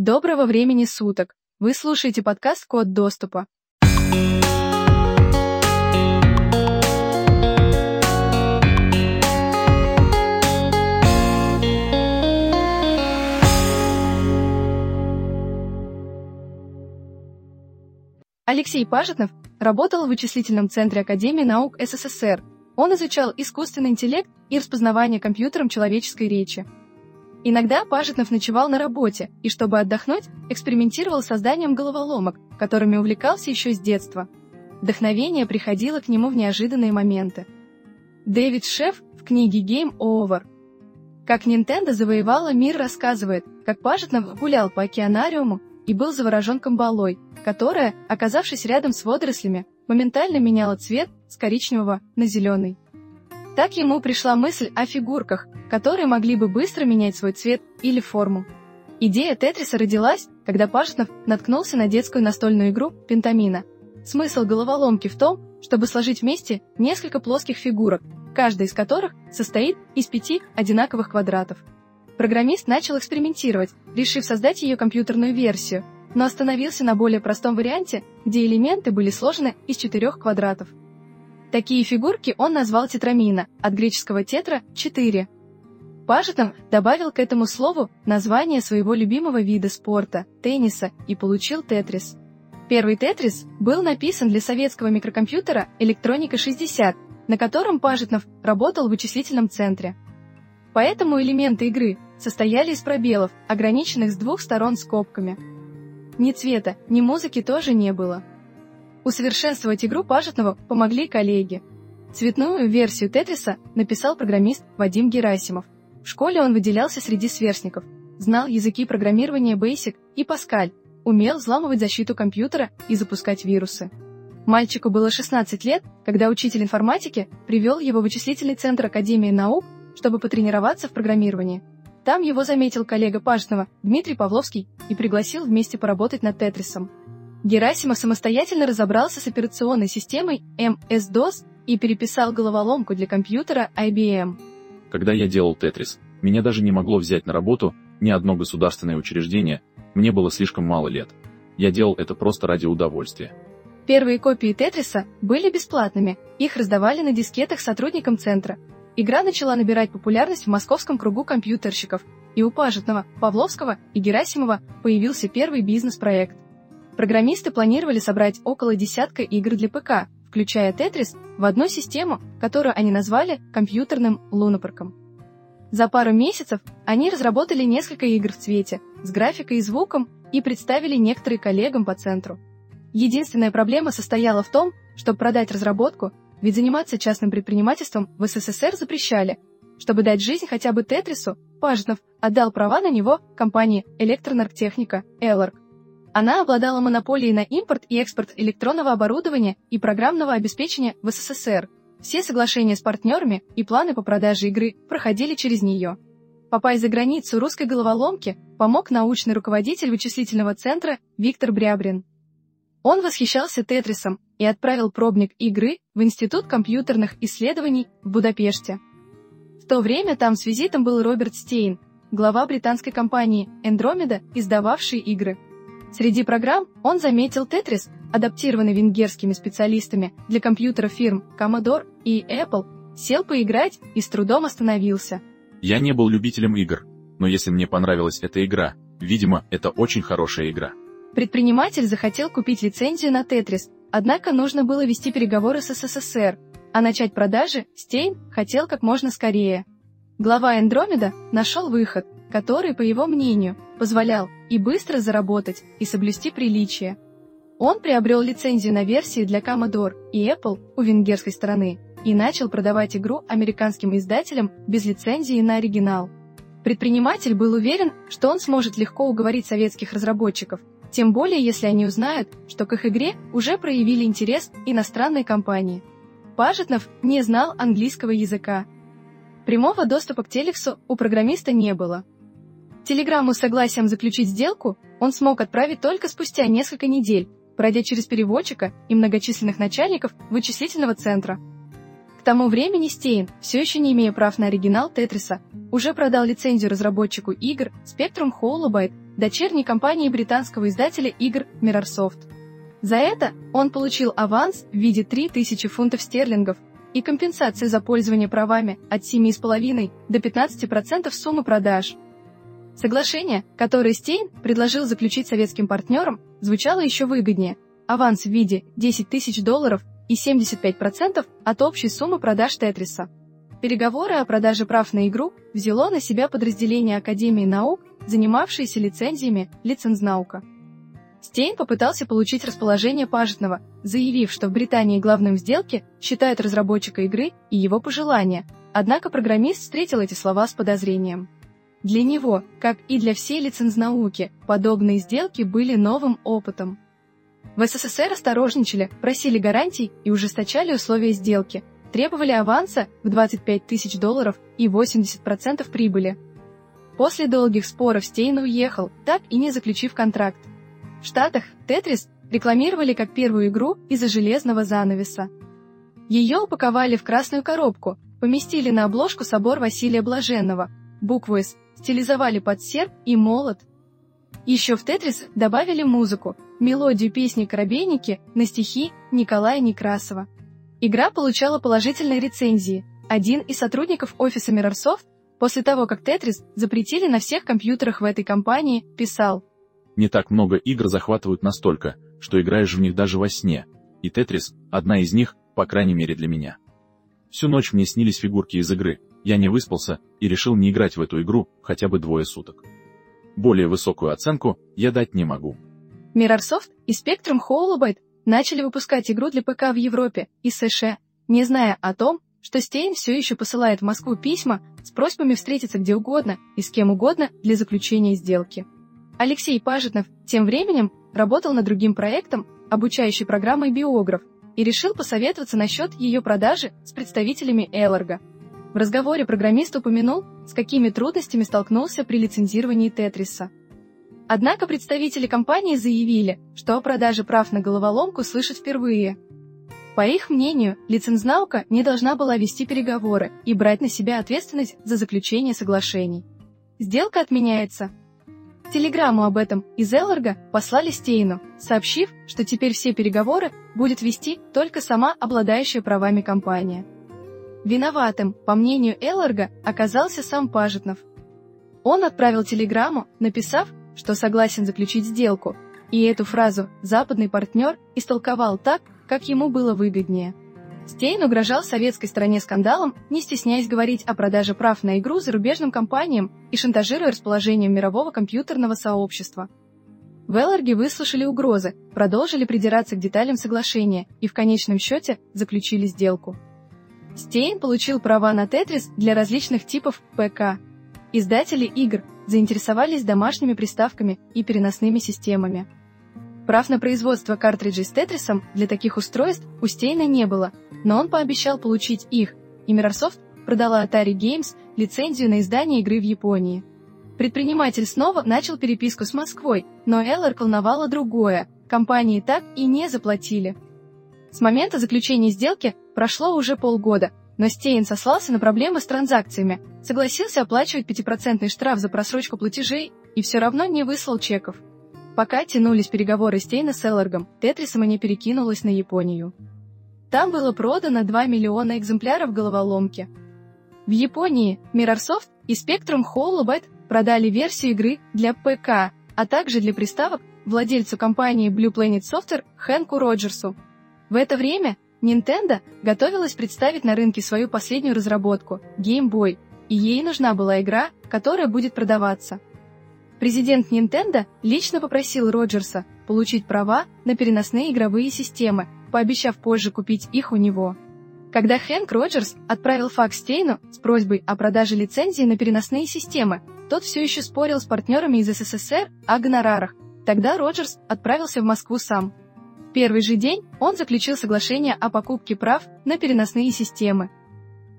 Доброго времени суток! Вы слушаете подкаст «Код доступа». Алексей Пажетнов работал в вычислительном центре Академии наук СССР. Он изучал искусственный интеллект и распознавание компьютером человеческой речи. Иногда Пажетнов ночевал на работе и, чтобы отдохнуть, экспериментировал с созданием головоломок, которыми увлекался еще с детства. Вдохновение приходило к нему в неожиданные моменты. Дэвид Шеф в книге Game Over как Nintendo завоевала мир рассказывает, как Пажетнов гулял по океанариуму и был заворожен камбалой, которая, оказавшись рядом с водорослями, моментально меняла цвет с коричневого на зеленый. Так ему пришла мысль о фигурках, которые могли бы быстро менять свой цвет или форму. Идея Тетриса родилась, когда Пашинов наткнулся на детскую настольную игру «Пентамина». Смысл головоломки в том, чтобы сложить вместе несколько плоских фигурок, каждая из которых состоит из пяти одинаковых квадратов. Программист начал экспериментировать, решив создать ее компьютерную версию, но остановился на более простом варианте, где элементы были сложены из четырех квадратов. Такие фигурки он назвал тетрамина, от греческого тетра – четыре. Пажетов добавил к этому слову название своего любимого вида спорта – тенниса, и получил тетрис. Первый тетрис был написан для советского микрокомпьютера «Электроника-60», на котором Пажетнов работал в вычислительном центре. Поэтому элементы игры состояли из пробелов, ограниченных с двух сторон скобками. Ни цвета, ни музыки тоже не было. Усовершенствовать игру Пажетного помогли коллеги. Цветную версию Тетриса написал программист Вадим Герасимов. В школе он выделялся среди сверстников, знал языки программирования Basic и Pascal, умел взламывать защиту компьютера и запускать вирусы. Мальчику было 16 лет, когда учитель информатики привел его в вычислительный центр Академии наук, чтобы потренироваться в программировании. Там его заметил коллега Пажного Дмитрий Павловский и пригласил вместе поработать над Тетрисом. Герасимов самостоятельно разобрался с операционной системой MS-DOS и переписал головоломку для компьютера IBM. Когда я делал Тетрис, меня даже не могло взять на работу ни одно государственное учреждение, мне было слишком мало лет. Я делал это просто ради удовольствия. Первые копии Тетриса были бесплатными, их раздавали на дискетах сотрудникам центра. Игра начала набирать популярность в московском кругу компьютерщиков, и у Пажетного, Павловского и Герасимова появился первый бизнес-проект. Программисты планировали собрать около десятка игр для ПК, включая Тетрис, в одну систему, которую они назвали компьютерным лунопарком. За пару месяцев они разработали несколько игр в цвете, с графикой и звуком и представили некоторые коллегам по центру. Единственная проблема состояла в том, чтобы продать разработку, ведь заниматься частным предпринимательством в СССР запрещали. Чтобы дать жизнь хотя бы Тетрису, Пажнов отдал права на него компании Электронарктехника, Эларк. Она обладала монополией на импорт и экспорт электронного оборудования и программного обеспечения в СССР. Все соглашения с партнерами и планы по продаже игры проходили через нее. Попасть за границу русской головоломки помог научный руководитель вычислительного центра Виктор Брябрин. Он восхищался Тетрисом и отправил пробник игры в Институт компьютерных исследований в Будапеште. В то время там с визитом был Роберт Стейн, глава британской компании Andromeda, издававшей игры. Среди программ он заметил Tetris, адаптированный венгерскими специалистами для компьютеров фирм Commodore и Apple, сел поиграть и с трудом остановился. Я не был любителем игр, но если мне понравилась эта игра, видимо, это очень хорошая игра. Предприниматель захотел купить лицензию на Tetris, однако нужно было вести переговоры с СССР, а начать продажи Стейн хотел как можно скорее. Глава Эндромеда нашел выход, который, по его мнению, позволял и быстро заработать, и соблюсти приличие. Он приобрел лицензию на версии для Commodore и Apple у венгерской стороны и начал продавать игру американским издателям без лицензии на оригинал. Предприниматель был уверен, что он сможет легко уговорить советских разработчиков, тем более если они узнают, что к их игре уже проявили интерес иностранные компании. Пажетнов не знал английского языка. Прямого доступа к Телексу у программиста не было, Телеграмму с согласием заключить сделку он смог отправить только спустя несколько недель, пройдя через переводчика и многочисленных начальников вычислительного центра. К тому времени Стейн, все еще не имея прав на оригинал Тетриса, уже продал лицензию разработчику игр Spectrum Holobyte, дочерней компании британского издателя игр Mirrorsoft. За это он получил аванс в виде 3000 фунтов стерлингов и компенсации за пользование правами от 7,5 до 15% суммы продаж. Соглашение, которое Стейн предложил заключить советским партнерам, звучало еще выгоднее. Аванс в виде 10 тысяч долларов и 75% от общей суммы продаж Тетриса. Переговоры о продаже прав на игру взяло на себя подразделение Академии наук, занимавшееся лицензиями Лицензнаука. Стейн попытался получить расположение Пажетного, заявив, что в Британии главным в сделке считают разработчика игры и его пожелания, однако программист встретил эти слова с подозрением. Для него, как и для всей лицензнауки, подобные сделки были новым опытом. В СССР осторожничали, просили гарантий и ужесточали условия сделки, требовали аванса в 25 тысяч долларов и 80% прибыли. После долгих споров Стейн уехал, так и не заключив контракт. В Штатах Тетрис рекламировали как первую игру из-за железного занавеса. Ее упаковали в красную коробку, поместили на обложку собор Василия Блаженного, букву «С», стилизовали под серп и молот. Еще в Тетрис добавили музыку, мелодию песни «Коробейники» на стихи Николая Некрасова. Игра получала положительные рецензии. Один из сотрудников офиса Mirrorsoft, после того, как Тетрис запретили на всех компьютерах в этой компании, писал не так много игр захватывают настолько, что играешь в них даже во сне, и Тетрис – одна из них, по крайней мере для меня. Всю ночь мне снились фигурки из игры, я не выспался и решил не играть в эту игру хотя бы двое суток. Более высокую оценку я дать не могу. Mirrorsoft и Spectrum Holobyte начали выпускать игру для ПК в Европе и США, не зная о том, что Стейн все еще посылает в Москву письма с просьбами встретиться где угодно и с кем угодно для заключения сделки. Алексей Пажетнов тем временем работал над другим проектом, обучающей программой «Биограф», и решил посоветоваться насчет ее продажи с представителями Элларга. В разговоре программист упомянул, с какими трудностями столкнулся при лицензировании Тетриса. Однако представители компании заявили, что о продаже прав на головоломку слышат впервые. По их мнению, лицензнаука не должна была вести переговоры и брать на себя ответственность за заключение соглашений. Сделка отменяется, Телеграмму об этом из Элларга послали Стейну, сообщив, что теперь все переговоры будет вести только сама обладающая правами компания. Виноватым, по мнению Элларга, оказался сам Пажетнов. Он отправил телеграмму, написав, что согласен заключить сделку, и эту фразу западный партнер истолковал так, как ему было выгоднее. Стейн угрожал советской стороне скандалом, не стесняясь говорить о продаже прав на игру зарубежным компаниям и шантажируя расположением мирового компьютерного сообщества. В Элларге выслушали угрозы, продолжили придираться к деталям соглашения и в конечном счете заключили сделку. Стейн получил права на Тетрис для различных типов ПК. Издатели игр заинтересовались домашними приставками и переносными системами. Прав на производство картриджей с Тетрисом для таких устройств у Стейна не было, но он пообещал получить их, и Microsoft продала Atari Games лицензию на издание игры в Японии. Предприниматель снова начал переписку с Москвой, но Эллар волновало другое – компании так и не заплатили. С момента заключения сделки прошло уже полгода, но Стейн сослался на проблемы с транзакциями, согласился оплачивать 5% штраф за просрочку платежей и все равно не выслал чеков. Пока тянулись переговоры Стейна с Элларгом, Тетрисом они перекинулась на Японию. Там было продано 2 миллиона экземпляров головоломки. В Японии Mirrorsoft и Spectrum Holobyte продали версию игры для ПК, а также для приставок владельцу компании Blue Planet Software Хэнку Роджерсу. В это время Nintendo готовилась представить на рынке свою последнюю разработку – Game Boy, и ей нужна была игра, которая будет продаваться – Президент Nintendo лично попросил Роджерса получить права на переносные игровые системы, пообещав позже купить их у него. Когда Хэнк Роджерс отправил факс Стейну с просьбой о продаже лицензии на переносные системы, тот все еще спорил с партнерами из СССР о гонорарах. Тогда Роджерс отправился в Москву сам. В первый же день он заключил соглашение о покупке прав на переносные системы,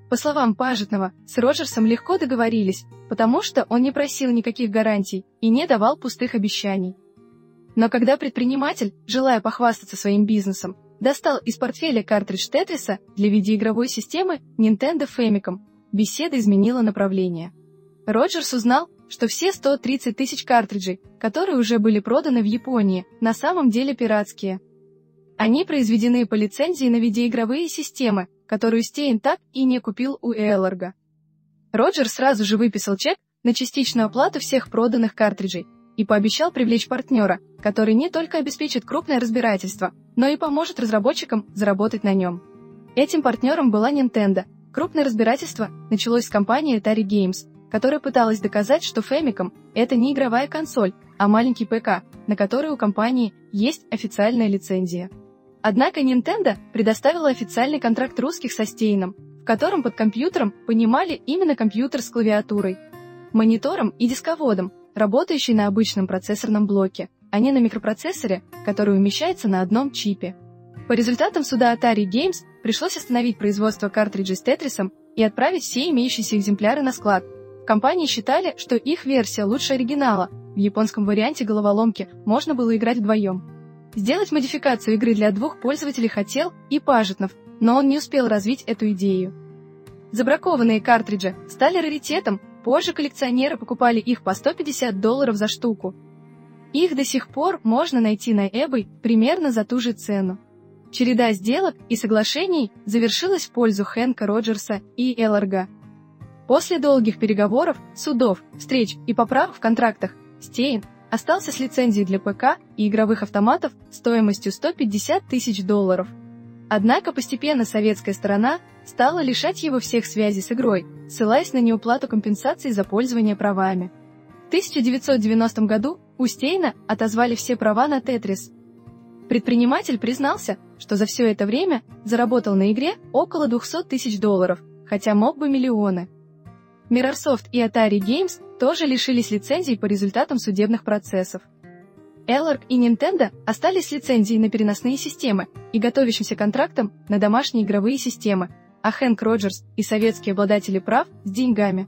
по словам Пажетного, с Роджерсом легко договорились, потому что он не просил никаких гарантий и не давал пустых обещаний. Но когда предприниматель, желая похвастаться своим бизнесом, достал из портфеля картридж Тетриса для видеоигровой системы Nintendo Famicom. Беседа изменила направление. Роджерс узнал, что все 130 тысяч картриджей, которые уже были проданы в Японии, на самом деле пиратские. Они произведены по лицензии на видеоигровые системы, которую Стейн так и не купил у Элларга. Роджер сразу же выписал чек на частичную оплату всех проданных картриджей и пообещал привлечь партнера, который не только обеспечит крупное разбирательство, но и поможет разработчикам заработать на нем. Этим партнером была Nintendo. Крупное разбирательство началось с компании Atari Games, которая пыталась доказать, что Famicom — это не игровая консоль, а маленький ПК, на который у компании есть официальная лицензия. Однако Nintendo предоставила официальный контракт русских со Стейном, в котором под компьютером понимали именно компьютер с клавиатурой, монитором и дисководом, работающий на обычном процессорном блоке, а не на микропроцессоре, который умещается на одном чипе. По результатам суда Atari Games пришлось остановить производство картриджей с Тетрисом и отправить все имеющиеся экземпляры на склад. В компании считали, что их версия лучше оригинала. В японском варианте головоломки можно было играть вдвоем. Сделать модификацию игры для двух пользователей хотел и Пажетнов, но он не успел развить эту идею. Забракованные картриджи стали раритетом, позже коллекционеры покупали их по 150 долларов за штуку. Их до сих пор можно найти на eBay примерно за ту же цену. Череда сделок и соглашений завершилась в пользу Хэнка Роджерса и Элларга. После долгих переговоров, судов, встреч и поправок в контрактах, Стейн остался с лицензией для ПК и игровых автоматов стоимостью 150 тысяч долларов. Однако постепенно советская сторона стала лишать его всех связей с игрой, ссылаясь на неуплату компенсации за пользование правами. В 1990 году у Стейна отозвали все права на Тетрис. Предприниматель признался, что за все это время заработал на игре около 200 тысяч долларов, хотя мог бы миллионы. Mirrorsoft и Atari Games тоже лишились лицензий по результатам судебных процессов. Элларк и Nintendo остались с лицензией на переносные системы и готовящимся контрактом на домашние игровые системы, а Хэнк Роджерс и советские обладатели прав с деньгами.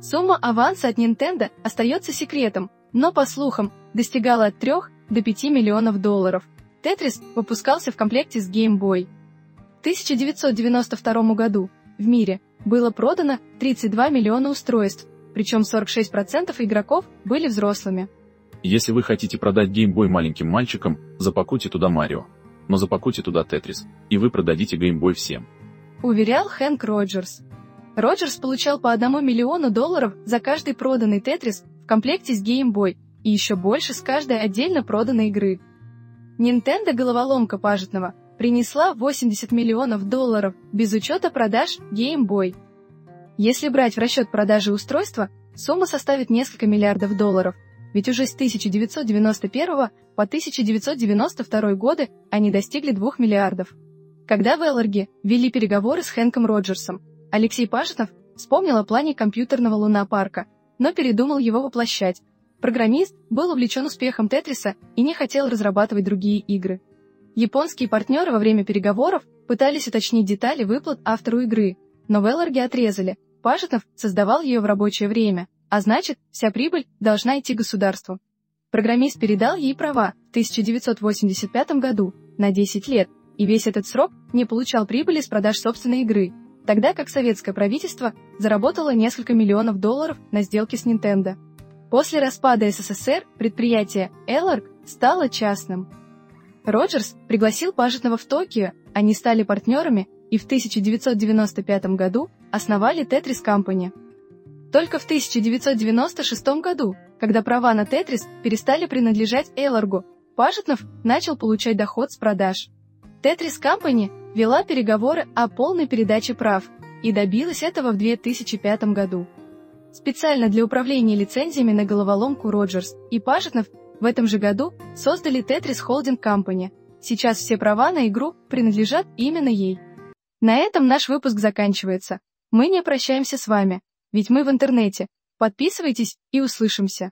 Сумма аванса от Nintendo остается секретом, но, по слухам, достигала от 3 до 5 миллионов долларов. Тетрис выпускался в комплекте с Game Boy. В 1992 году в мире было продано 32 миллиона устройств, причем 46% игроков были взрослыми. Если вы хотите продать Boy маленьким мальчикам, запакуйте туда Марио. Но запакуйте туда Тетрис, и вы продадите Boy всем. Уверял Хэнк Роджерс. Роджерс получал по одному миллиону долларов за каждый проданный Тетрис в комплекте с Game Boy и еще больше с каждой отдельно проданной игры. Nintendo головоломка пажетного принесла 80 миллионов долларов без учета продаж Game Boy. Если брать в расчет продажи устройства, сумма составит несколько миллиардов долларов, ведь уже с 1991 по 1992 годы они достигли 2 миллиардов. Когда в Элларге вели переговоры с Хэнком Роджерсом, Алексей Пашетов вспомнил о плане компьютерного лунопарка, но передумал его воплощать. Программист был увлечен успехом Тетриса и не хотел разрабатывать другие игры. Японские партнеры во время переговоров пытались уточнить детали выплат автору игры, но в Элларге отрезали. Пажетов создавал ее в рабочее время, а значит, вся прибыль должна идти государству. Программист передал ей права в 1985 году на 10 лет, и весь этот срок не получал прибыли с продаж собственной игры, тогда как советское правительство заработало несколько миллионов долларов на сделке с Nintendo. После распада СССР предприятие Элларг стало частным. Роджерс пригласил Пажетного в Токио, они стали партнерами и в 1995 году основали Tetris Company. Только в 1996 году, когда права на Тетрис перестали принадлежать Элларгу, Пажетнов начал получать доход с продаж. Тетрис Company вела переговоры о полной передаче прав и добилась этого в 2005 году. Специально для управления лицензиями на головоломку Роджерс и Пажетнов в этом же году создали Tetris Holding Company. Сейчас все права на игру принадлежат именно ей. На этом наш выпуск заканчивается. Мы не прощаемся с вами, ведь мы в интернете. Подписывайтесь и услышимся.